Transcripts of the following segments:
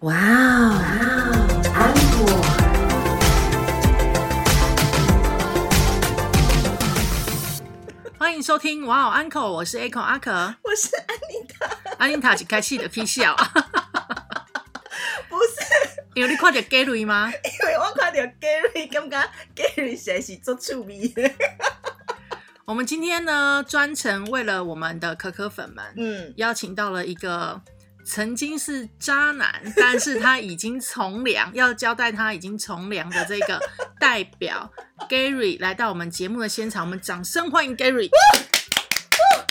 哇哦，安果。欢迎收听哇哦 Uncle，我是 Echo 阿可。我是安妮塔，安妮塔是开气的 K 笑，不是因为你看到 Gary 吗？因为我看到 Gary，感觉 Gary 实在是做趣味的。我们今天呢，专程为了我们的可可粉们，嗯，邀请到了一个曾经是渣男，但是他已经从良，要交代他已经从良的这个代表 Gary 来到我们节目的现场，我们掌声欢迎 Gary。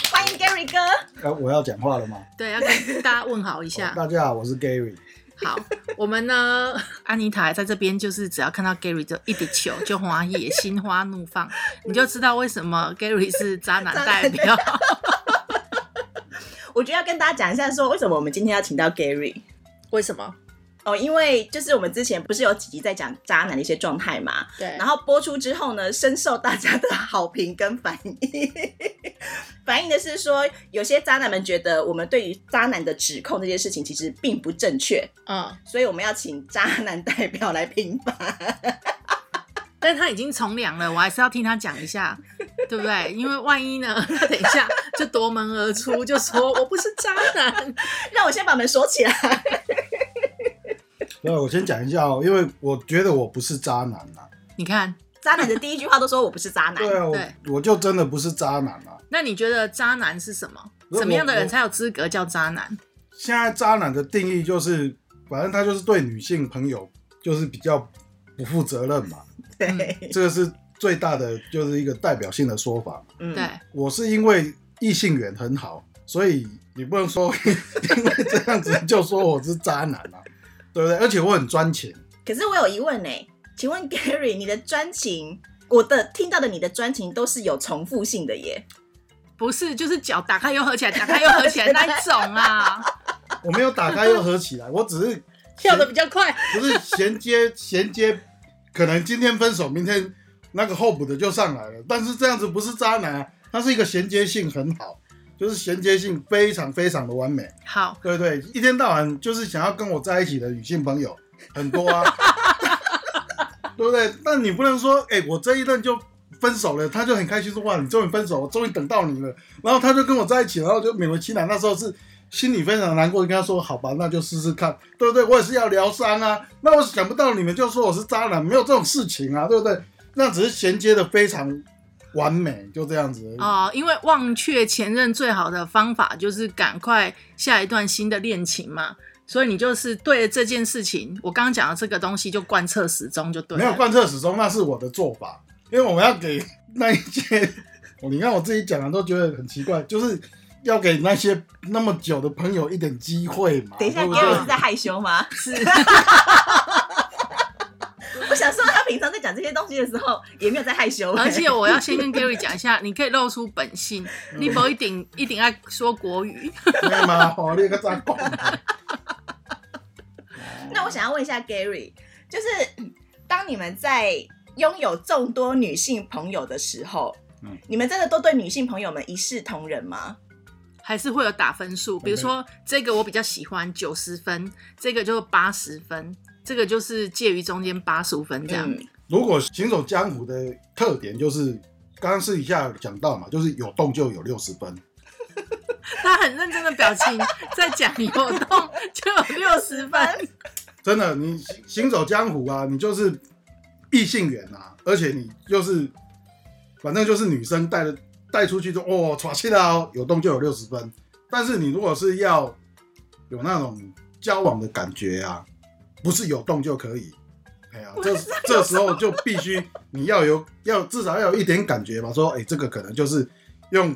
欢迎 Gary 哥。呃，我要讲话了吗？对，要跟大家问好一下。大家好，我是 Gary。好，我们呢，安妮塔在这边，就是只要看到 Gary 就一滴球就花也，心花怒放，你就知道为什么 Gary 是渣男代表。我觉得要跟大家讲一下，说为什么我们今天要请到 Gary。为什么？哦，因为就是我们之前不是有几集在讲渣男的一些状态嘛，对然后播出之后呢，深受大家的好评跟反应。反映的是说，有些渣男们觉得我们对于渣男的指控这件事情其实并不正确，嗯，所以我们要请渣男代表来评判。但是他已经从良了，我还是要听他讲一下，对不对？因为万一呢，他等一下就夺门而出，就说我不是渣男。让我先把门锁起来。对，我先讲一下哦，因为我觉得我不是渣男啊。你看，渣男的第一句话都说我不是渣男，对啊，对我我就真的不是渣男啊。那你觉得渣男是什么？我什么样的人才有资格叫渣男？现在渣男的定义就是，反正他就是对女性朋友就是比较不负责任嘛，对，这个是最大的就是一个代表性的说法。嗯对，我是因为异性缘很好，所以你不能说 因为这样子就说我是渣男啊，对不对？而且我很专情。可是我有疑问呢，请问 Gary，你的专情，我的听到的你的专情都是有重复性的耶。不是，就是脚打开又合起来，打开又合起来那一种啊，我没有打开又合起来，我只是 跳的比较快。不是衔接衔接，可能今天分手，明天那个候补的就上来了。但是这样子不是渣男啊，它是一个衔接性很好，就是衔接性非常非常的完美。好，对对，一天到晚就是想要跟我在一起的女性朋友很多啊，对不对？但你不能说，哎、我这一任就分手了，他就很开心说，哇，你终于分手，我终于等到你了。然后他就跟我在一起，然后就勉为其难。那时候是心里非常难过，跟他说，好吧，那就试试看，对不对？我也是要疗伤啊。那我想不到你们就说我是渣男，没有这种事情啊，对不对？那只是衔接的非常完美，就这样子。哦，因为忘却前任最好的方法就是赶快下一段新的恋情嘛，所以你就是对这件事情，我刚刚讲的这个东西就贯彻始终就对了。没有贯彻始终，那是我的做法，因为我们要给那一些，我 你看我自己讲的都觉得很奇怪，就是要给那些那么久的朋友一点机会嘛。等一下对不，Gary 是？在害羞吗？是，我想说，他平常在讲这些东西的时候，也没有在害羞。而且我要先跟 Gary 讲一下，你可以露出本性，你不一定一定爱说国语。那我想要问一下 Gary，就是嗯当你们在拥有众多女性朋友的时候，嗯你们真的都对女性朋友们一视同仁吗？还是会有打分数，比如说这个我比较喜欢九十分，这个就八十分，这个就是介于中间八十五分这样。嗯，如果行走江湖的特点就是，刚刚私底下有讲到嘛，就是有动就有六十分。他很认真的表情在讲有动就有六十分，真的，你行行走江湖啊，你就是异性缘啊，而且你就是反正就是女生带的带出去就哦，耍气了哦，有动就有六十分。但是你如果是要有那种交往的感觉啊，不是有动就可以。哎呀，这这时候就必须你要有要至少要有一点感觉吧，说哎，这个可能就是用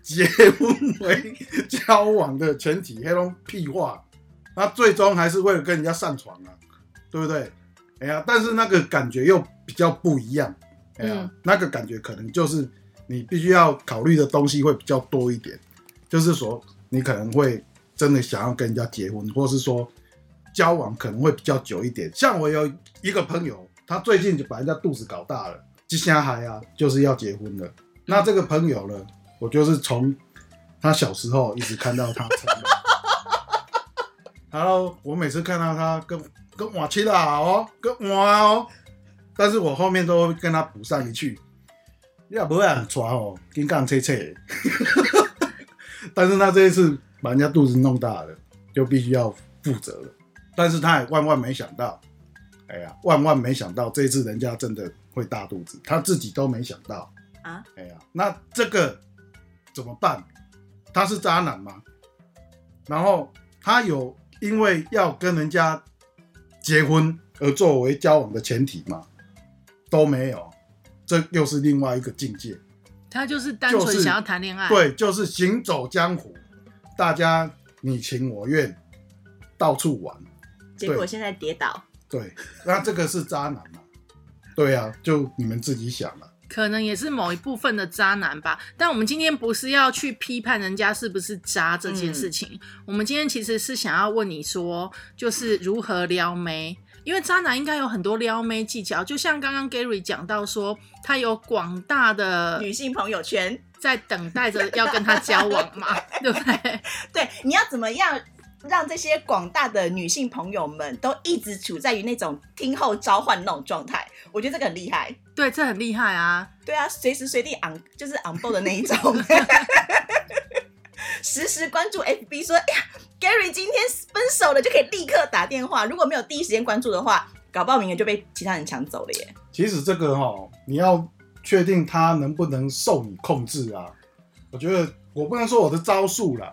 结婚为交往的前提，黑龙屁话。那最终还是为了跟人家上床啊，对不对？哎呀，但是那个感觉又比较不一样，哎呀，嗯那个感觉可能就是你必须要考虑的东西会比较多一点，就是说你可能会真的想要跟人家结婚，或是说交往可能会比较久一点。像我有一个朋友，他最近就把人家肚子搞大了，接下来啊就是要结婚了。那这个朋友呢，我就是从他小时候一直看到他成长。然后我每次看到他跟跟瓦七啦哦，跟哇哦，但是我后面都会跟他补上一句，你也不会很抓哦，金杠切切。但是他这一次把人家肚子弄大了，就必须要负责了。但是他也万万没想到，哎呀，万万没想到这一次人家真的会大肚子，他自己都没想到啊！哎呀，那这个怎么办？他是渣男吗？然后他有因为要跟人家结婚而作为交往的前提吗？都没有，这又是另外一个境界。他就是单就是纯想要谈恋爱，，对，就是行走江湖，大家你情我愿，到处玩。对结果现在跌倒，对，那这个是渣男嘛？对啊，就你们自己想了。可能也是某一部分的渣男吧。但我们今天不是要去批判人家是不是渣这件事情，我们今天其实是想要问你说，就是如何撩妹。因为渣男应该有很多撩妹技巧，就像刚刚 Gary 讲到说，他有广大的女性朋友圈，在等待着要跟他交往嘛，对不对？对，你要怎么样让这些广大的女性朋友们都一直处在于那种听候召唤那种状态？我觉得这个很厉害。对，这很厉害啊！对啊，随时随地 on 就是 on board 的那一种，实时关注 FB 说，哎呀，Gary 今天分手了，就可以立刻打电话。如果没有第一时间关注的话，搞不好名额就被其他人抢走了耶。其实这个哈、你要确定他能不能受你控制啊。我觉得我不能说我的招数啦，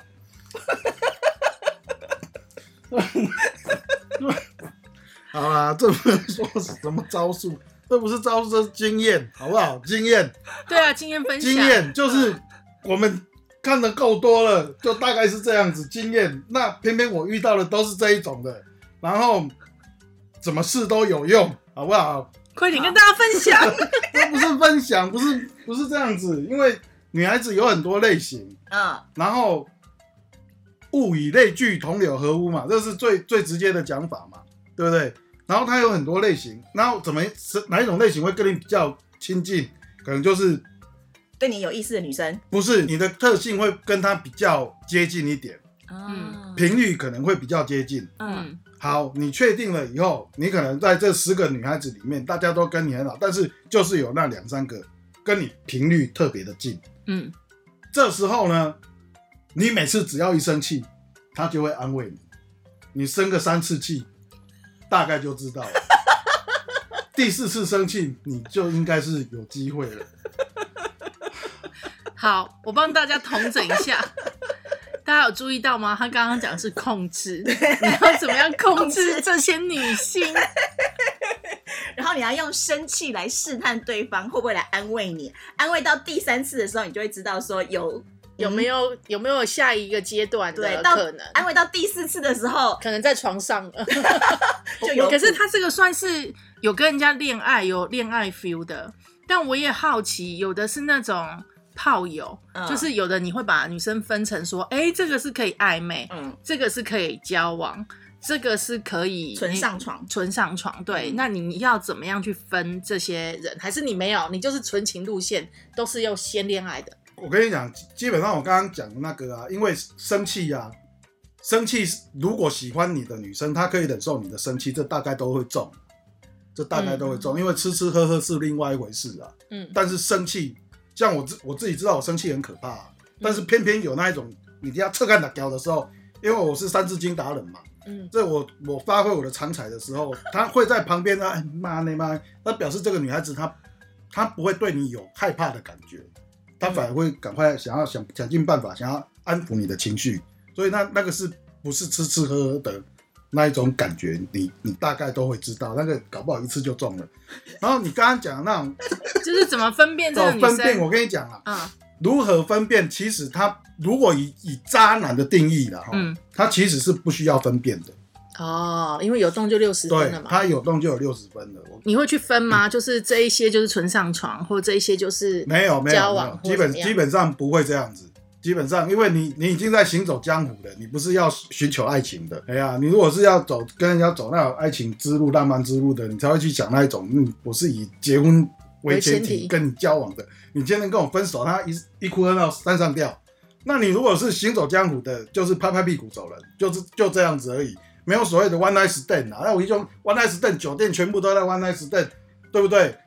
好啦，这不能说是什么招数，这不是招数，这是经验，好不好？经验，对啊，经验分享，经验就是我们看的够多了，就大概是这样子。经验，那偏偏我遇到的都是这一种的，然后怎么试都有用，好不好？快点跟大家分享。这 不是分享，不是不是这样子，因为女孩子有很多类型，嗯，然后物以类聚，同流合污嘛，这是最最直接的讲法嘛，对不对？然后它有很多类型，然后怎么是哪一种类型会跟你比较亲近？可能就是对你有意思的女生，不是你的特性会跟她比较接近一点，嗯频率可能会比较接近。嗯嗯，好，你确定了以后，你可能在这十个女孩子里面，大家都跟你很好，但是就是有那两三个跟你频率特别的近。嗯，这时候呢，你每次只要一生气，她就会安慰你。你生个三次气，大概就知道了。第四次生气，你就应该是有机会了。好，我帮大家统整一下。大家有注意到吗？他刚刚讲的是控制，你要怎么样控制这些女性？然后你要用生气来试探对方会不会来安慰你，安慰到第三次的时候，你就会知道说有有没有有没有下一个阶段的可能？安慰到第四次的时候可能在床上了，就有。可是他这个算是有跟人家恋爱，有恋爱 feel 的。但我也好奇，有的是那种炮友，嗯就是有的你会把女生分成说，哎、这个是可以暧昧，嗯这个是可以交往，这个是可以纯上床纯上床。对，嗯那你要怎么样去分这些人？还是你没有，你就是纯情路线，都是要先恋爱的？我跟你讲，基本上我刚刚讲的那个啊，因为生气呀、生气如果喜欢你的女生，她可以忍受你的生气，这大概都会中，这大概都会中，因为吃吃喝喝是另外一回事啊。嗯但是生气，像我自我自己知道我生气很可怕、啊，但是偏偏有那一种你要侧看打屌的时候，因为我是三字经达人嘛，嗯。这我我发挥我的长才的时候，他会在旁边 呢，哎妈你妈，那表示这个女孩子她她不会对你有害怕的感觉，她反而会赶快想要想想尽办法想要安抚你的情绪，所以那那个是不是吃吃喝喝的那一种感觉，你你大概都会知道，那个搞不好一次就中了。然后你刚刚讲的那种 就是怎么分辨这个女哦分辨，生？我跟你讲啊，嗯如何分辨？其实他如果以以渣男的定义了哈，嗯，他其实是不需要分辨的。哦，因为有动就六十分对了嘛。他有动就有六十分了。我你会去分吗？就是这一些就是纯上床，或者这一些就是没有没有交往，基本基本上不会这样子。基本上，因为你你已经在行走江湖了，你不是要寻求爱情的。哎呀，你如果是要走跟人家走那种爱情之路、浪漫之路的，你才会去想那一种，嗯，我是以结婚为前提跟你交往的。你今天跟我分手，他一一哭二闹三上吊。那你如果是行走江湖的，就是拍拍屁股走人，就是就这样子而已。没有所谓的 one night stand 啊。那我一种 one night stand 酒店全部都在 one night stand，对不对？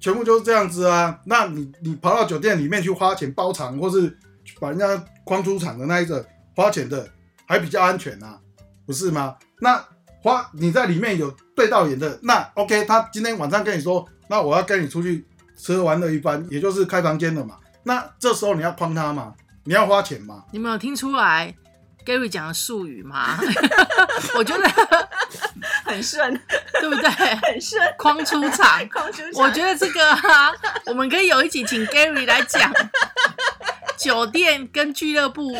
全部就是这样子啊。那你你跑到酒店里面去花钱包场，或是把人家框出场的那一个花钱的，还比较安全啊，不是吗？那花你在里面有对到眼的，那 OK，他今天晚上跟你说，那我要跟你出去吃喝玩乐一番，也就是开房间了嘛。那这时候你要框他嘛，你要花钱嘛。你们有听出来 Gary 讲的术语吗？我觉得很顺，对不对？很顺，框出场，框出场我觉得这个啊，我们可以有一集请 Gary 来讲酒店跟俱乐部。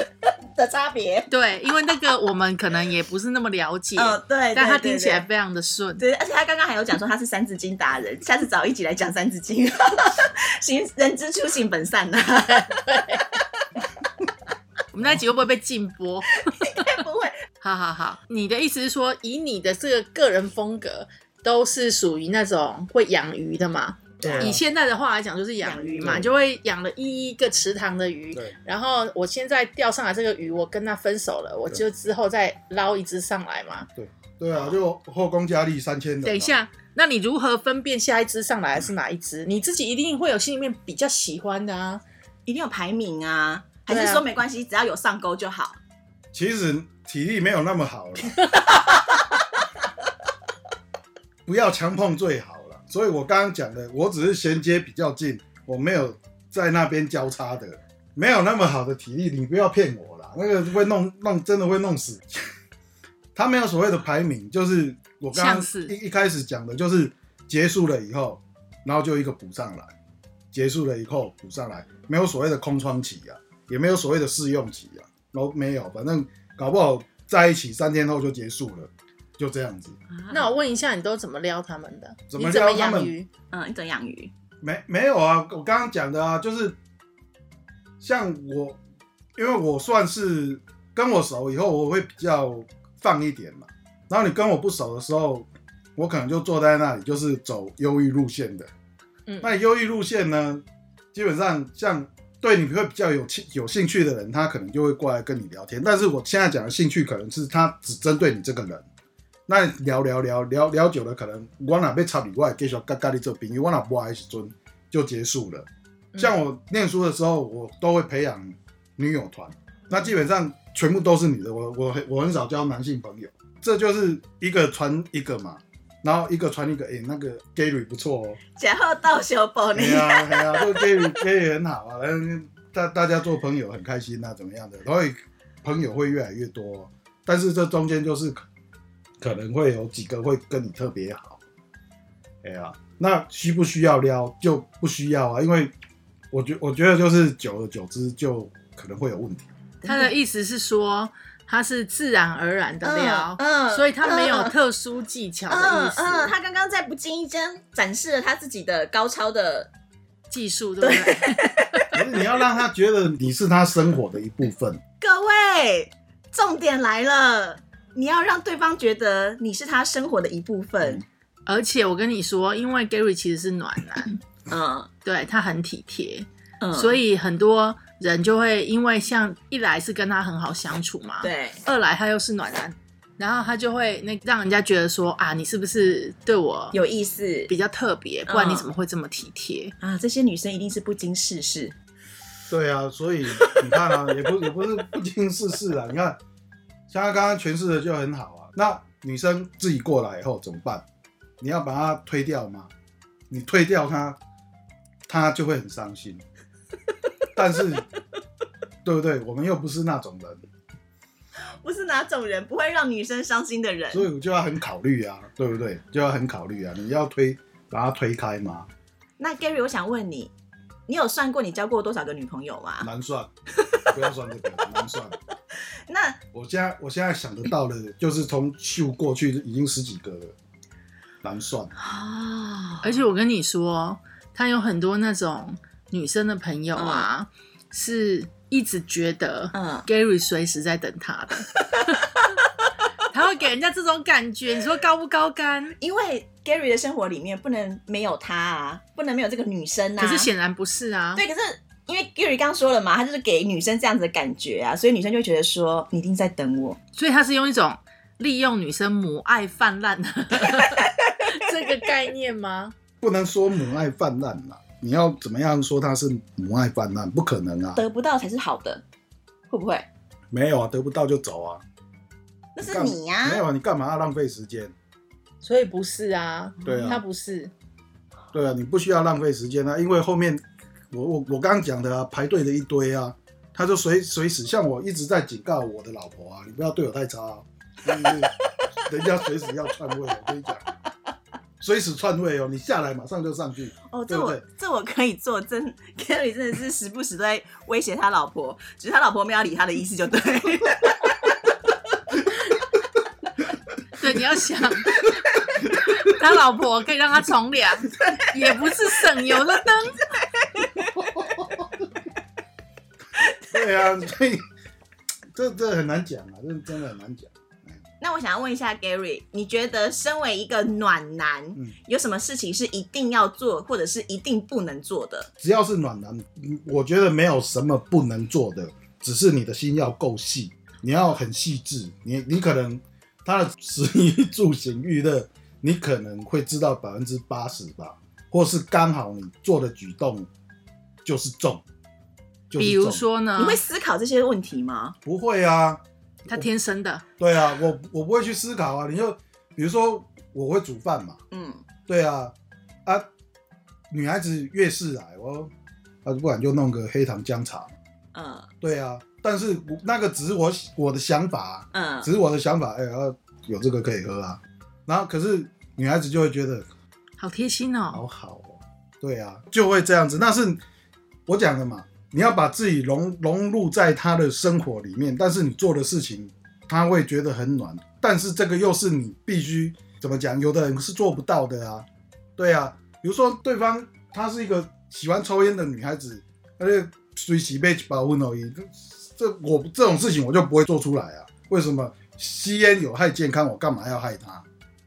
的差别。对，因为那个我们可能也不是那么了解，哦，对，但他对听起来非常的顺。对，而且他刚刚还有讲说他是三字经达人，下次找一起来讲三字经，行人之初性本善呐、我们那一集会不会被禁播？不会，好好好，你的意思是说，以你的这个个人风格，都是属于那种会养鱼的嘛？以现在的话来讲，就是养鱼嘛，对就会养了一一个池塘的鱼对。然后我现在钓上来这个鱼，我跟他分手了，我就之后再捞一只上来嘛。对对啊，就后宫佳丽三千人。等一，下，那你如何分辨下一只上来是哪一只？你自己一定会有心里面比较喜欢的啊。一定有排名啊，还是说没关系，只要有上钩就好？其实体力没有那么好了，不要强碰最好了。所以我刚刚讲的，我只是衔接比较近，我没有在那边交叉的，没有那么好的体力，你不要骗我啦，那个会弄弄真的会弄死。他没有所谓的排名，就是我刚刚是一一开始讲的，就是结束了以后，然后就一个补上来，结束了以后补上来，没有所谓的空窗期啊，也没有所谓的试用期啊，都没有，反正搞不好在一起三天后就结束了，就这样子。那我问一下，你都怎么撩他们的？怎么你怎么撩他们养鱼？嗯，你怎么养鱼？没没有啊，我刚刚讲的啊，就是像我，因为我算是跟我熟以后，我会比较放一点嘛。然后你跟我不熟的时候，我可能就坐在那里，就是走忧郁路线的。嗯那忧郁路线呢，基本上像对你会比较有兴有兴趣的人，他可能就会过来跟你聊天。但是我现在讲的兴趣，可能是他只针对你这个人。那聊聊聊聊聊久了，可能我哪被插你，我也继续跟跟你做朋友，我哪不爱时阵就结束了。嗯。像我念书的时候，我都会培养女友团，那基本上全部都是女的，我我很我很少交男性朋友，这就是一个传一个嘛，然后一个传一个，诶、那个 Gary 不错哦，假后到修补你。对。啊对啊，这个 Gary Gary 很好啊，嗯，大大家做朋友很开心啊，怎么样的，然后朋友会越来越多，但是这中间就是可可能会有几个会跟你特别好，哎呀、那需不需要撩就不需要啊，因为我觉我觉得就是久而久之就可能会有问题。他的意思是说，他是自然而然的撩，嗯所以他没有嗯特殊技巧的意思，嗯嗯，他刚刚在不经意间展示了他自己的高超的，技术对不对？可是你要让他觉得你是他生活的一部分，各位，重点来了，你要让对方觉得你是他生活的一部分。而且我跟你说，因为 Gary 其实是暖男，嗯对他很体贴，嗯，所以以很多人就会因为像一来是跟他很好相处嘛，，对，二来他又是暖男，然后他就会那让人家觉得说啊，你是不是对我有意思比较特别，不然你嗯怎么会这么体贴？啊！这些女生一定是不经世事。对啊，所以你看啊，也不也不是不经世事啊。你看，像他刚刚诠释的就很好啊。那女生自己过来以后怎么办？你要把她推掉吗？你推掉她，她就会很伤心。但是，对不对？我们又不是那种人，不是哪种人不会让女生伤心的人。所以我就要很考虑啊，对不对？就要很考虑啊。你要推把她推开吗？那 Gary，我想问你，你有算过你交过多少个女朋友吗？难算，不要算这个，难算。那我现在我现在想得到的，就是从秀过去已经十几个了，难算。啊而且我跟你说，他有很多那种女生的朋友啊，是一直觉得嗯 Gary 随时在等他的，给人家这种感觉，你说高不高干？因为 Gary 的生活里面不能没有他啊，不能没有这个女生啊。可是显然不是啊。对，可是因为 Gary 刚说了嘛，他就是给女生这样子的感觉啊，所以女生就会觉得说你一定在等我。所以他是用一种利用女生母爱泛滥的 这个概念吗？不能说母爱泛滥啦，你要怎么样说他是母爱泛滥？不可能啊，得不到才是好的，会不会？没有啊，得不到就走啊。那是你呀、没有啊，你干嘛要浪费时间？所以不是啊，对啊他不是。对啊，你不需要浪费时间啊，因为后面我我我刚刚讲的啊，排队的一堆啊，他就随随时像我一直在警告我的老婆啊，你不要对我太差、啊，因为 人家随时要篡位，我跟你讲，随时篡位哦，你下来马上就上去，哦，这我对对这我可以做，真 Gary 真的是时不时都在威胁他老婆，只是他老婆没有理他的意思就对。对，你要想，他老婆可以让他从良，也不是省油的灯。对啊，所以这这很难讲啊，这真的很难讲。那我想要问一下 Gary，你觉得身为一个暖男，嗯有什么事情是一定要做，或者是一定不能做的？只要是暖男，嗯我觉得没有什么不能做的，只是你的心要够细，你要很细致。你你可能他的食衣住行娱乐，你可能会知道百分之八十吧，或是刚好你做的举动就是中，就是比如说呢你，会思考这些问题吗？不会啊？他天生的，对啊，我我不会去思考啊。你就比如说我会煮饭嘛，嗯，对啊，啊，女孩子越是来，我啊不然就弄个黑糖姜茶。嗯对啊，但是我那个只是我我的想法啊、嗯只是我的想法，哎、啊有这个可以喝啊。然后可是女孩子就会觉得好贴心哦。好好哦，对啊，就会这样子。那是我讲的嘛，你要把自己融融入在她的生活里面，但是你做的事情，她会觉得很暖。但是这个又是你必须怎么讲？有的人是做不到的啊，对啊。比如说对方她是一个喜欢抽烟的女孩子，而且随时被保温而已，这我这种事情我就不会做出来啊。为什么吸烟有害健康，我干嘛要害他？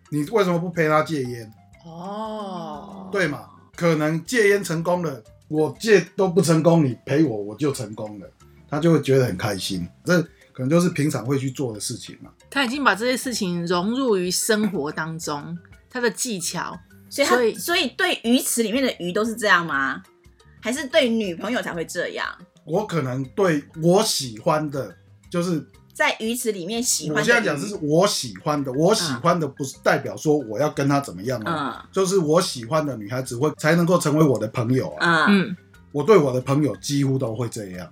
你为什么不陪他戒烟？哦，对嘛？可能戒烟成功了，我戒都不成功，你陪我我就成功了，他就会觉得很开心。这可能就是平常会去做的事情嘛。他已经把这些事情融入于生活当中，他的技巧。所以他所以所以对鱼池里面的鱼都是这样吗？还是对女朋友才会这样？我可能对我喜欢的，就是在鱼池里面喜欢我现在讲的是我喜欢的，我喜欢的不是代表说我要跟她怎么样啊，嗯就是我喜欢的女孩子会才能够成为我的朋友啊。嗯嗯，我对我的朋友几乎都会这样，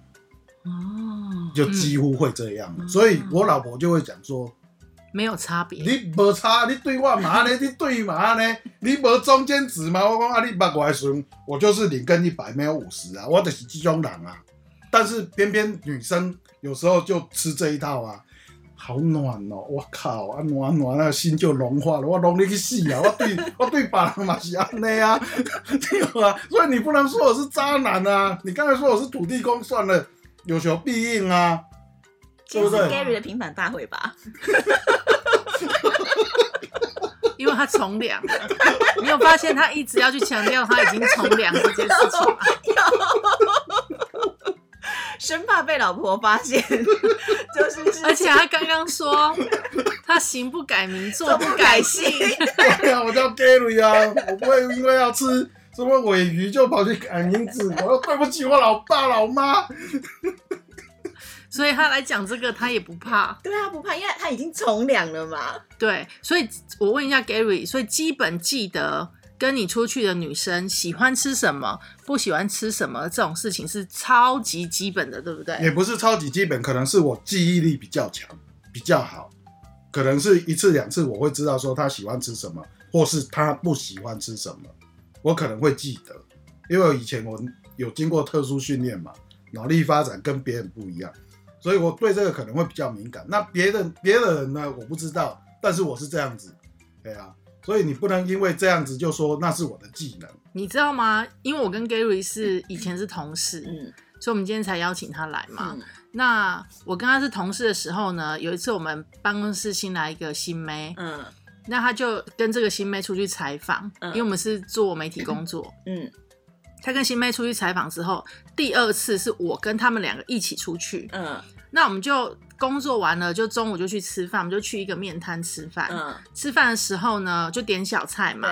哦，就几乎会这样，嗯所以我老婆就会讲说。没有差别。你无差，你对我嘛呢？你对嘛呢？你无中间值嘛？我讲啊，你捌我的时阵，我就是零跟一百，没有五十啊，我就是这种人啊。但是偏偏女生有时候就吃这一套啊，好暖哦！我靠，啊暖暖，那个心就融化了，我融你去死啊！我对 我对别人嘛是安尼啊，对啊，所以你不能说我是渣男啊！你刚才说我是土地公，算了，有求必应啊，这是？Gary 的平反大会吧？因为他从良了，你有发现他一直要去强调他已经从良这件事情吗？生怕被老婆发现，就是是而且他刚刚说他行不改名，坐不改姓，对啊，我叫 Gary 啊，我不会因为要吃什么尾鱼就跑去改名字，我要对不起我老爸老妈。所以他来讲这个他也不怕。对啊，不怕，因为他已经从良了嘛。对，所以我问一下 Gary，所以基本记得跟你出去的女生喜欢吃什么，不喜欢吃什么这种事情是超级基本的，对不对也？不是超级基本，可能是我记忆力比较强，比较好，可能是一次两次我会知道说他喜欢吃什么，或是他不喜欢吃什么，我可能会记得，因为以前我有经过特殊训练嘛，脑力发展跟别人不一样，所以我对这个可能会比较敏感。那别人别的人呢，我不知道，但是我是这样子，对啊，所以你不能因为这样子就说那是我的技能。你知道吗？因为我跟 Gary 是以前是同事，嗯所以我们今天才邀请他来嘛。嗯那我跟他是同事的时候呢，有一次我们办公室新来一个新妹，嗯那他就跟这个新妹出去采访，嗯因为我们是做媒体工作。嗯他跟新妹出去采访之后，第二次是我跟他们两个一起出去，嗯那我们就工作完了，就中午就去吃饭，我们就去一个面摊吃饭。嗯，吃饭的时候呢，就点小菜嘛。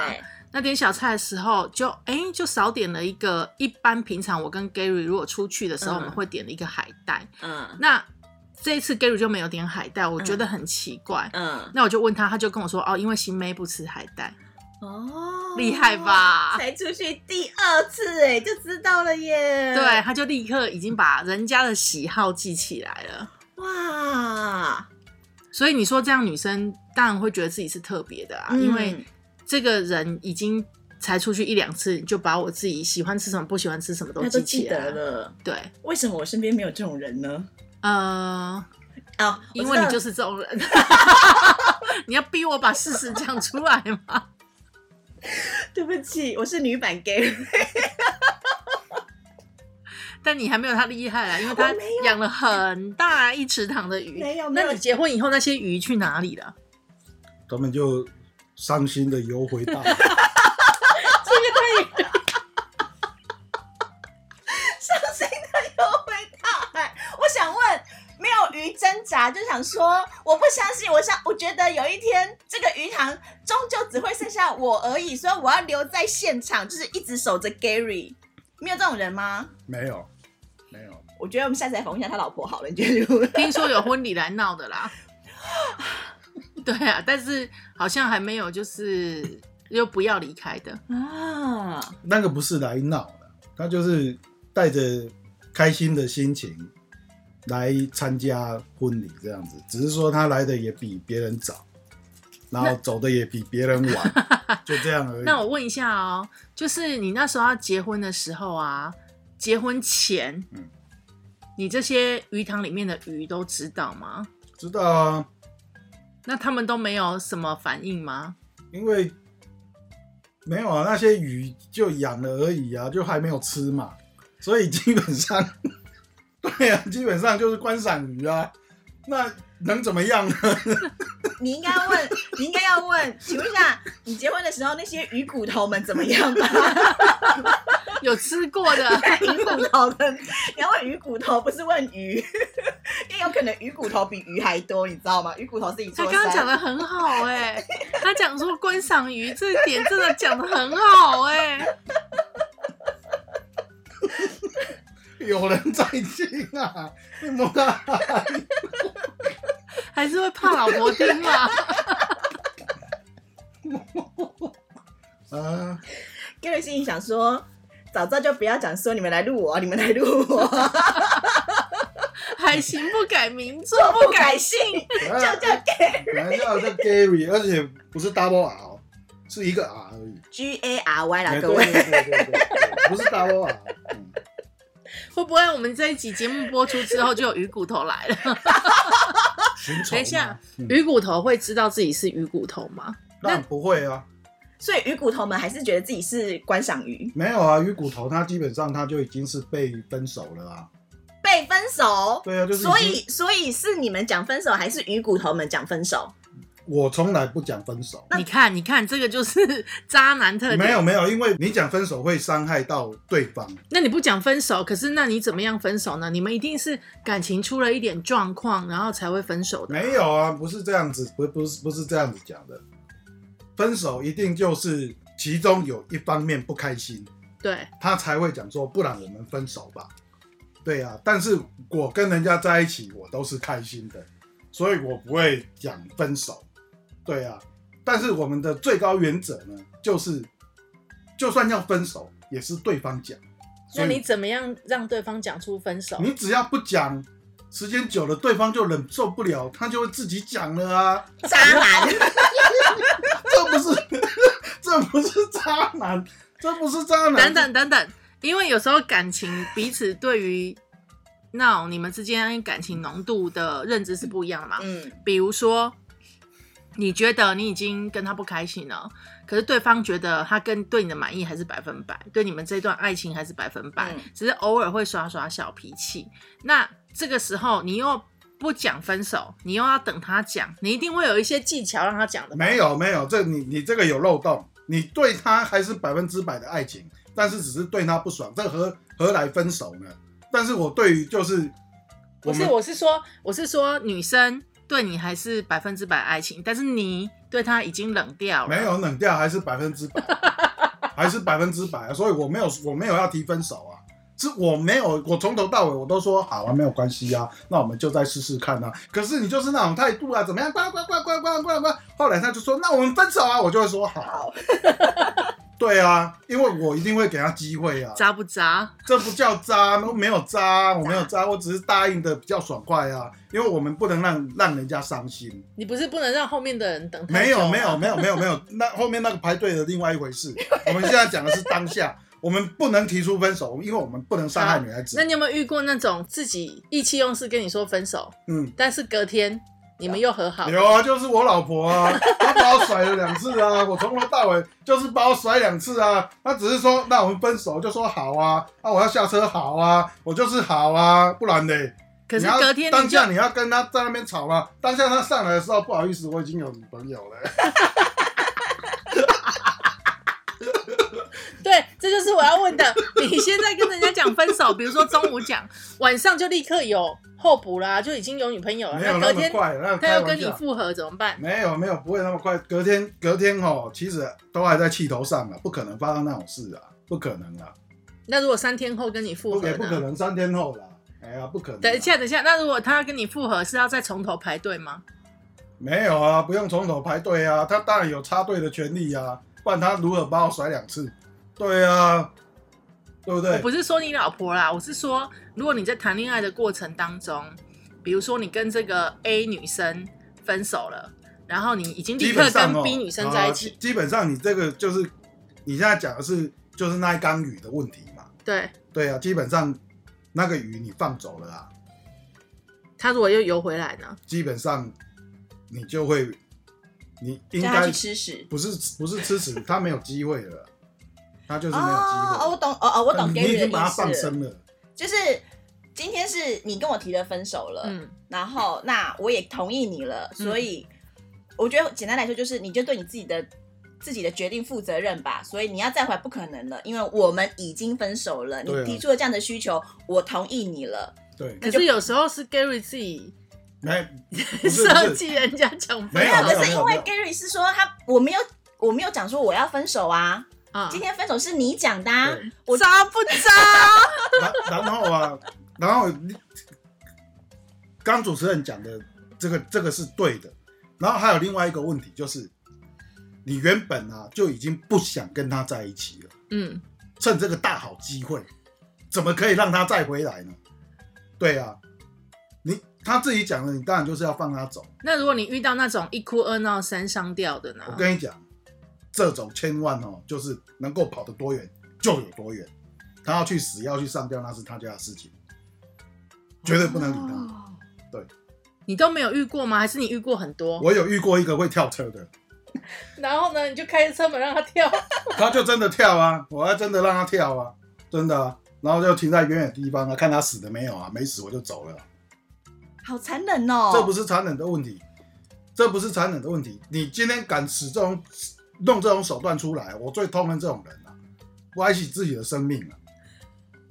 那点小菜的时候就，哎就少点了一个。一般平常我跟 Gary 如果出去的时候，嗯我们会点了一个海带。嗯那这一次 Gary 就没有点海带，我觉得很奇怪。嗯，那我就问他，他就跟我说，哦，因为新妹不吃海带。哦，厉害吧才出去第二次哎，就知道了耶。对，，他就立刻已经把人家的喜好记起来了。哇，所以你说这样女生当然会觉得自己是特别的啊，嗯因为这个人已经才出去一两次，你就把我自己喜欢吃什么、不喜欢吃什么都记记起来得。了。对，为什么我身边没有这种人呢？呃，啊，因为你就是是这种人，你要逼我把事实讲出来吗？对不起，我是女版 gay。但你还没有他厉害啊，因为他养了很大一池塘的鱼。没有没有那你结婚以后那些鱼去哪里了？他们就伤心的游回大海。伤鱼挣扎，就想说，我不相信，我想，我觉得有一天这个鱼塘终究只会剩下我而已，所以我要留在现场，就是一直守着 Gary。没有这种人吗？没有，没有。我觉得我们下次来访问一下他老婆好了，你觉得如何？听说有婚礼来闹的啦。对啊，但是好像还没有，就是又不要离开的。啊，那个不是来闹的，他就是带着开心的心情来参加婚礼这样子，只是说他来的也比别人早，然后走的也比别人晚，就这样而已。那我问一下哦，就是你那时候要结婚的时候啊，结婚前，嗯你这些鱼塘里面的鱼都知道吗？知道啊，那他们都没有什么反应吗？因为没有啊，那些鱼就养了而已啊，就还没有吃嘛，所以基本上，对啊，基本上就是观赏鱼啊，那能怎么样呢？你应该问，你应该要问，请问一下，你结婚的时候那些鱼骨头们怎么样吧？有吃过的，鱼骨头的，你要问鱼骨头，不是问鱼，因为有可能鱼骨头比鱼还多，你知道吗？鱼骨头是一座他刚刚讲山。的很好哎、他讲说观赏鱼这一点真的讲的很好哎、有人在听啊，你莫啊，还是会怕老婆听嘛？啊，Gary 心里想说，早知道就不要讲说你们来录我，你们来录我，还行不改名，做不改姓，姓。就叫 Gary 本来叫叫 Gary，而且不是 double R，哦是一个 R 而已。G A R Y 啦，哎各位。不是 double R。嗯会不会我们这一集节目播出之后就有鱼骨头来了？等一下，嗯鱼骨头会知道自己是鱼骨头吗？当然不会啊，所以鱼骨头们还是觉得自己是观赏鱼，没有啊，鱼骨头它基本上它就已经是被分手了啊。被分手。对啊，就是所以，所以是你们讲分手，还是鱼骨头们讲分手？我从来不讲分手。你看，你看，这个就是 渣男特点。没有，没有，因为你讲分手会伤害到对方。那你不讲分手，可是那你怎么样分手呢？你们一定是感情出了一点状况，然后才会分手的。没有啊，不是这样子，不不是不是这样子讲的。分手一定就是其中有一方面不开心，对，他才会讲说，不然我们分手吧。对啊，但是我跟人家在一起，我都是开心的，所以我不会讲分手。对啊，但是我们的最高原则呢，就是就算要分手，也是对方讲。那你怎么样让对方讲出分手？你只要不讲，时间久了，对方就忍受不了，他就会自己讲了啊。渣男，这不是，这不是渣男，这不是渣男。等等等等，因为有时候感情彼此对于那种你们之间感情浓度的认知是不一样的嘛。嗯，比如说，你觉得你已经跟他不开心了，可是对方觉得他跟对你的满意还是百分百，对你们这段爱情还是百分百，嗯只是偶尔会耍耍小脾气。那这个时候你又不讲分手，你又要等他讲，你一定会有一些技巧让他讲的。没有没有，这你你这个有漏洞，你对他还是百分之百的爱情，但是只是对他不爽，这何何来分手呢？但是我对于就是不是，我是说，我是说，女生对你还是百分之百爱情，但是你对他已经冷掉了。没有冷掉，还是百分之百，还是百分之百！所以我没有我没有要提分手啊，是我没有，我从头到尾我都说好啊，没有关系啊，那我们就再试试看啊。可是你就是那种态度啊，怎么样？呱呱呱呱呱呱呱！后来他就说，那我们分手啊，我就会说好。好，对啊，因为我一定会给他机会啊。渣不渣？这不叫渣，没有渣，我没有渣，我只是答应的比较爽快啊，因为我们不能让让人家伤心。你不是不能让后面的人等太没有没有没有没有没有，那后面那个排队的另外一回事。我们现在讲的是当下，我们不能提出分手，因为我们不能伤害女孩子那。你有没有遇过那种自己意气用事跟你说分手，嗯，但是隔天你们又和好？有啊，就是我老婆啊，她把我甩了两次啊，我从头到尾就是把我甩两次啊。她只是说那我们分手，就说好啊，啊我要下车好啊，我就是好啊，不然嘞。可是隔天当下你要跟他在那边吵嘛，当下他上来的时候，不好意思，我已经有女朋友了。对，这就是我要问的。你现在跟人家讲分手，比如说中午讲，晚上就立刻有候补啦，就已经有女朋友了。没有那隔天那么快，那他。要跟你复合怎么办？没有没有，不会那么快。隔天隔天哦，其实都还在气头上啊，不可能发生那种事啊，不可能啊，那如果三天后跟你复合也不可呢？能三天后啦。哎呀，不可能啊、等一下，等一下，那如果他要跟你复合，是要再从头排队吗？没有啊，不用从头排队啊，他当然有插队的权利啊，不然他如何把我甩两次？对啊，对不对我？不是说你老婆啦，我是说，如果你在谈恋爱的过程当中，比如说你跟这个 A 女生分手了，然后你已经立刻跟 B 女生在一起，啊基基本上你这个就是你现在讲的是就是那一缸鱼的问题嘛。对对啊，基本上那个鱼你放走了啊，他如果又游回来呢？基本上你就会，你应该去吃屎。不是不是吃屎，他没有机会了，他就是没有机哦，我懂，哦哦，我懂你 Gary 的已经把他，放生了，就是今天是你跟我提的分手了，嗯，然后那我也同意你了，所以我觉得简单来说就是你就对你自己的自己的决定负责任吧。所以你要再回来不可能了，因为我们已经分手了，你提出了这样的需求，我同意你了。对，可是有时候是 Gary 自己没 不是设，计人家讲分没有可是因为 Gary 是说他我没有我没有讲说我要分手啊，啊今天分手是你讲的、我渣不渣？然 然后啊，然后你刚主持人讲的这个这个是对的，然后还有另外一个问题就是，你原本啊就已经不想跟他在一起了，嗯，趁这个大好机会，怎么可以让他再回来呢？对啊，你他自己讲的，你当然就是要放他走。那如果你遇到那种一哭二闹三上吊的呢？我跟你讲，这种千万哦，就是能够跑得多远就有多远。他要去死，要去上吊，那是他家的事情，绝对不能理他。哦你都没有遇过吗？还是你遇过很多？我有遇过一个会跳车的，然后呢，你就开着车门让他跳。他就真的跳啊，我还真的让他跳啊，真的啊，然后就停在远远地方啊，看他死了没有啊，没死我就走了。好残忍哦！这不是残忍的问题，这不是残忍的问题。你今天敢使这种弄这种手段出来，我最痛恨这种人啊，不爱惜自己的生命啊！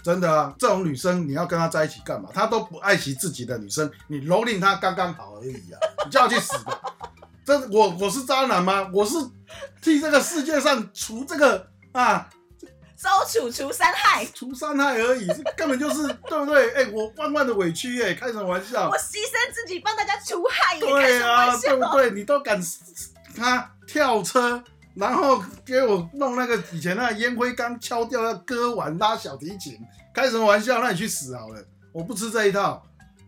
真的啊，这种女生你要跟她在一起干嘛？她都不爱惜自己的女生，你蹂躏她刚刚好而已啊！你叫她去死吧！这我我是渣男吗？我是替这个世界上除这个啊周楚除三害，除伤害而已，这根本就是对不对？哎、我万万的委屈哎、开什么玩笑我？牺牲自己帮大家除害，对啊，对不对？你都敢他跳车，然后给我弄那个以前那个烟灰缸敲掉，要割腕拉小提琴，开什么玩笑？那你去死好了！我不吃这一套。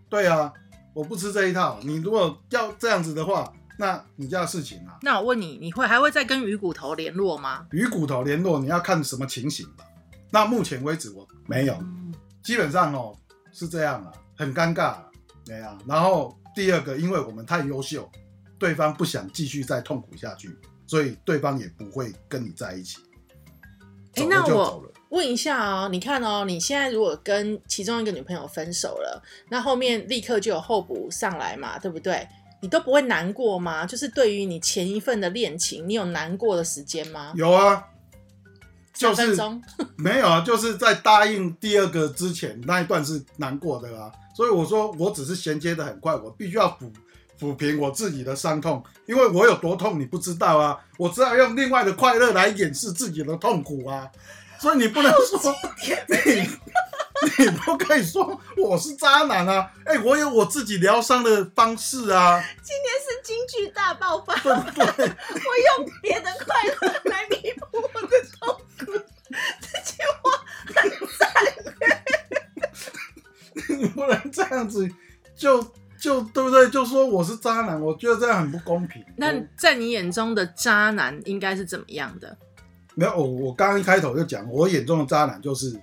对啊，我不吃这一套。你如果要这样子的话，那你家的事情啊，那我问你，你会还会再跟鱼骨头联络吗？鱼骨头联络，你要看什么情形吧。那目前为止我没有，基本上哦是这样啊，很尴尬、啊，对啊。然后第二个，因为我们太优秀，对方不想继续再痛苦下去，所以对方也不会跟你在一起。走诶那我问一下哦，你看哦，你现在如果跟其中一个女朋友分手了，那后面立刻就有候补上来嘛，对不对？你都不会难过吗？就是对于你前一份的恋情，你有难过的时间吗？有啊，就是分 没有啊，就是在答应第二个之前那一段是难过的啊，所以我说我只是衔接的很快，我必须要抚抚平我自己的伤痛，因为我有多痛你不知道啊，我只好用另外的快乐来掩饰自己的痛苦啊，所以你不能说你你不可以说我是渣男啊，哎、我有我自己疗伤的方式啊，今天是京剧大爆发，对不对？我用别的快乐来弥补我的痛苦。这句话很赞，你不能这样子，就就对不对？就说我是渣男，我觉得这样很不公平。那在你眼中的渣男应该是怎么样的？没有，我我刚刚一开头就讲，我眼中的渣男就是，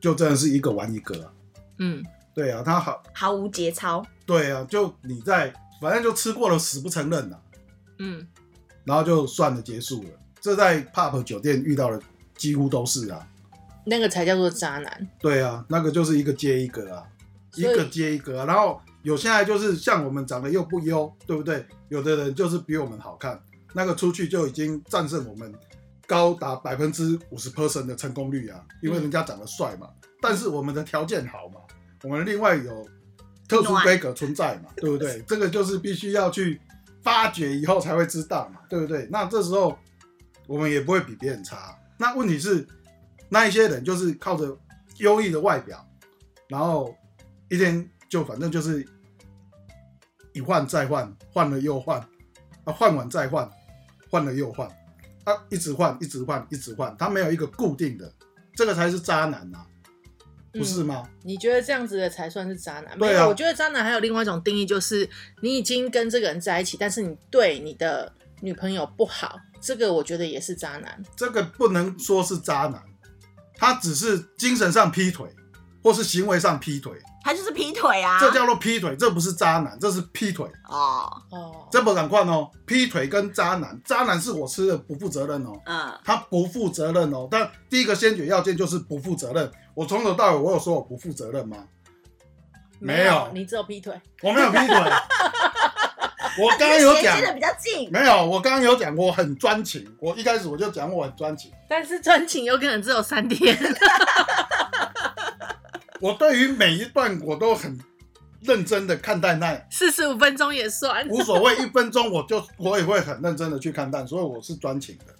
就真的是一个玩一个啊。嗯，对啊，他毫，毫无节操。对啊，就你在，反正就吃过了，死不承认呐、嗯，然后就算了，结束了。这在 pub 酒店遇到的几乎都是啊。那个才叫做渣男。对啊，那个就是一个接一个啊，一个接一个啊。然后有现在就是像我们长得又不优，对不对？有的人就是比我们好看，那个出去就已经战胜我们高达百分之五十 percent 的成功率啊，因为人家长得帅嘛。但是我们的条件好嘛，我们另外有特殊规格存在嘛，对不对？这个就是必须要去发掘以后才会知道嘛，对不对？那这时候我们也不会比别人差。那问题是，那一些人就是靠着优异的外表，然后一天就反正就是一换再换，换了又换，啊，换完再换，换了又换，啊，一直换，一直换，一直换，他没有一个固定的，这个才是渣男呐、不是吗？你觉得这样子的才算是渣男？没有，我觉得渣男还有另外一种定义，就是你已经跟这个人在一起，但是你对你的女朋友不好，这个我觉得也是渣男。这个不能说是渣男，他只是精神上劈腿，或是行为上劈腿，他就是劈腿啊！这叫做劈腿，这不是渣男，这是劈腿。哦，哦，这不敢看哦，劈腿跟渣男，渣男是我吃的不负责任哦，嗯，他不负责任哦。但第一个先决要件就是不负责任。我从头到尾我有说我不负责任吗？没有你只有劈腿。我没有劈腿。我刚刚有讲比较近。没有？我刚刚有讲我很专情，我一开始我就讲我很专情。但是专情有可能只有三天。我对于每一段我都很认真的看待那，四十五分钟也算。无所谓一分钟我就我也会很认真的去看待，所以我是专情的。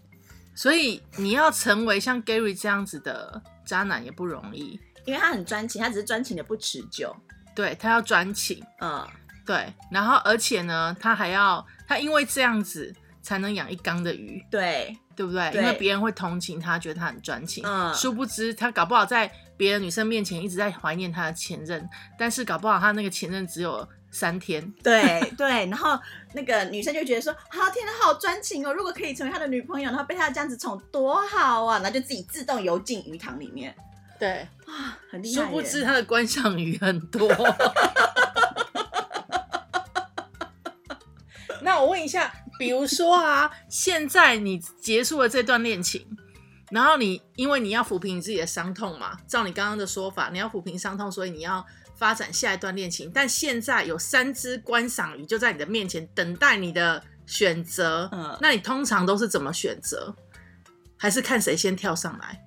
所以你要成为像 Gary 这样子的渣男也不容易。因为他很专情，他只是专情的不持久。对他要专情，嗯，对，然后而且呢，他还要他因为这样子才能养一缸的鱼，对，对不对？对因为别人会同情他，觉得他很专情。嗯殊不知他搞不好在别的女生面前一直在怀念他的前任，但是搞不好他那个前任只有三天。对 对，然后那个女生就觉得说，好、天哪，好专情哦！如果可以成为他的女朋友，然后被他这样子宠，多好啊！然后就自己自动游进鱼塘里面，对，啊，很厉害。殊不知他的观赏鱼很多。那我问一下，比如说啊，现在你结束了这段恋情，然后你因为你要抚平你自己的伤痛嘛，照你刚刚的说法，你要抚平伤痛，所以你要发展下一段恋情。但现在有三只观赏鱼就在你的面前等待你的选择，嗯那你通常都是怎么选择？还是看谁先跳上来？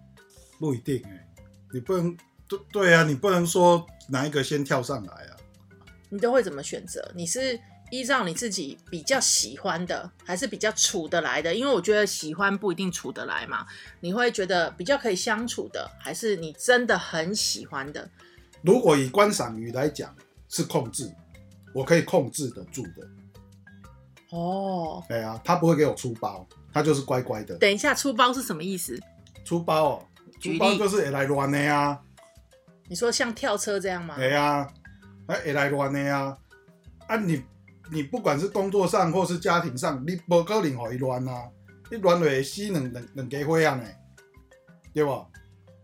不一定哎、你不能对对啊，你不能说哪一个先跳上来啊。你都会怎么选择？你是依照你自己比较喜欢的，还是比较处得来的？因为我觉得喜欢不一定处得来嘛。你会觉得比较可以相处的，还是你真的很喜欢的？如果以观赏鱼来讲，是控制，我可以控制得住的。哦，对啊，他不会给我出包，他就是乖乖的等一下，出包是什么意思？出包哦。出包就是会来乱的啊，你说像跳车这样吗？对啊，啊会来乱的啊。啊你你不管是工作上或是家庭上，你不可能互伊乱啊，你乱就会死两两两家伙样呢，对吧？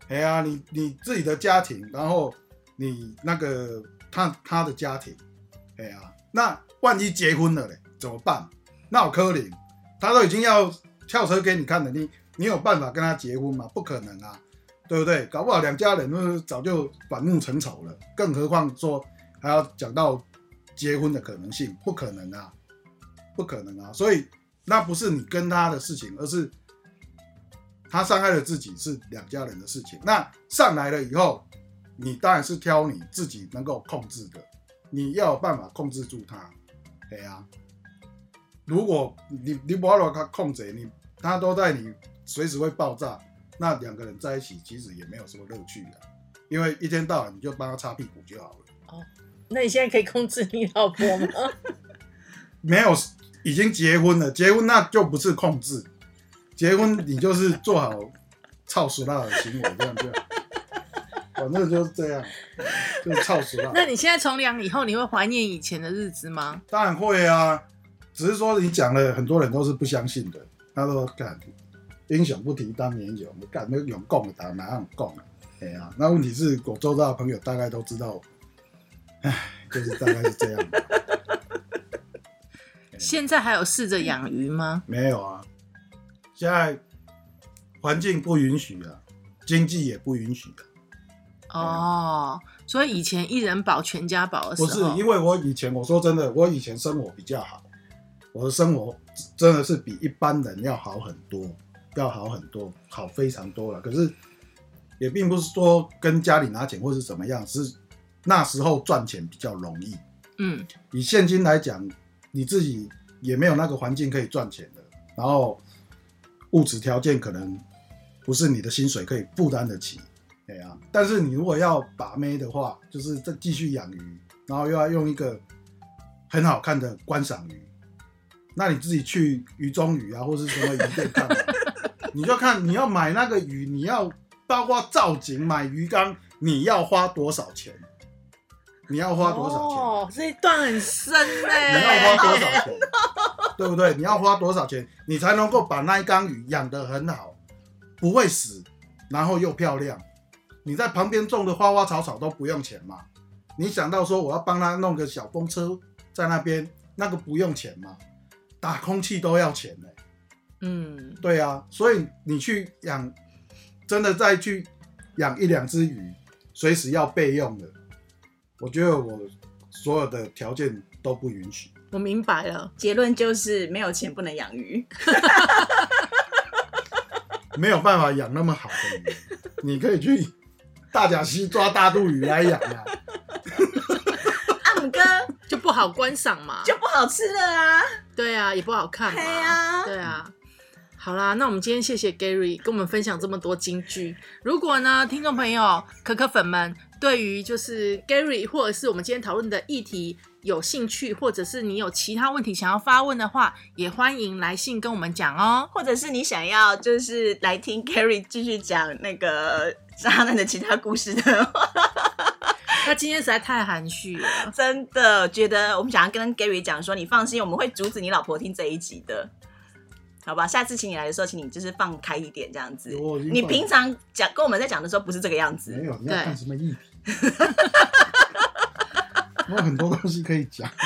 哎呀、你你自己的家庭，然后你那个他他的家庭，哎呀、那万一结婚了嘞，怎么办？那有可能，他都已经要跳车给你看了，你你有办法跟他结婚吗？不可能啊，对不对？搞不好两家人都早就反目成仇了，更何况说还要讲到结婚的可能性，不可能啊，不可能啊！所以那不是你跟他的事情，而是他伤害了自己是两家人的事情。那上来了以后，你当然是挑你自己能够控制的，你要有办法控制住他。对啊，如果你你不要他控制你，他都在你随时会爆炸，那两个人在一起其实也没有什么乐趣啊，因为一天到晚你就帮他擦屁股就好了。那你现在可以控制你老婆吗？没有，已经结婚了，结婚那就不是控制，结婚你就是做好操死辣的行为，这样这样，反正就是这样，就是操死辣。那你现在从良以后，你会怀念以前的日子吗？当然会啊，只是说你讲了，很多人都是不相信的，他说干英雄不提当年勇，干那勇共的打哪样共啊？哎呀、那问题是我周遭的朋友大概都知道，唉，就是大概是这样。现在还有试着养鱼吗？没有啊，现在环境不允许啊，经济也不允许啊。哦，所以以前一人保全家保的时不，是，因为我以前我说真的，我以前生活比较好，我的生活真的是比一般人要好很多，要好很多，好非常多了。可是也并不是说跟家里拿钱或是怎么样，是那时候赚钱比较容易。嗯，以现金来讲，你自己也没有那个环境可以赚钱的，然后物质条件可能不是你的薪水可以负担得起，对啊。但是你如果要把妹的话，就是再继续养鱼，然后又要用一个很好看的观赏鱼，那你自己去鱼中鱼啊，或是什么鱼店看，你就看你要买那个鱼，你要包括造景、买鱼缸，你要花多少钱？你要花多少钱？哦，这一段很深呢。你要花多少钱？对不对？你要花多少钱，你才能够把那一缸鱼养得很好，不会死，然后又漂亮？你在旁边种的花花草草都不用钱嘛？你想到说我要帮他弄个小风车在那边，那个不用钱嘛？打空气都要钱呢、嗯，对啊，所以你去养，真的再去养一两只鱼，随时要备用的，我觉得我所有的条件都不允许。我明白了。结论就是没有钱不能养鱼。没有办法养那么好的鱼，你可以去大甲溪抓大肚鱼来养啊。阿姆哥就不好观赏嘛，就不好吃了啊！对啊，也不好看嘛，对啊对啊。好啦，那我们今天谢谢 Gary 跟我们分享这么多金句。如果呢，听众朋友、可可粉们对于就是 Gary 或者是我们今天讨论的议题有兴趣，或者是你有其他问题想要发问的话，也欢迎来信跟我们讲哦。或者是你想要就是来听 Gary 继续讲那个渣男的其他故事的话，他今天实在太含蓄了。真的觉得我们想要跟 Gary 讲说，你放心，我们会阻止你老婆听这一集的。好吧，下次请你来的时候，请你就是放开一点，这样子你平常讲跟我们在讲的时候，不是这个样子没子。有，你要对看什么议题？我有很多东西可以讲。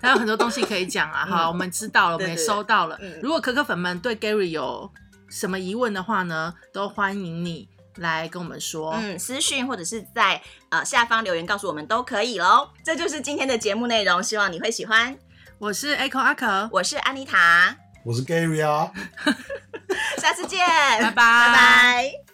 还有很多东西可以讲啊。好，我们知道了，我们也收到了嗯。如果可可粉们对 Gary 有什么疑问的话呢，都欢迎你来跟我们说。嗯，私讯或者是在呃下方留言告诉我们都可以喽。这就是今天的节目内容，希望你会喜欢。我是 Echo 阿可，我是安妮塔，我是 Gary 啊。下次见，拜拜拜拜。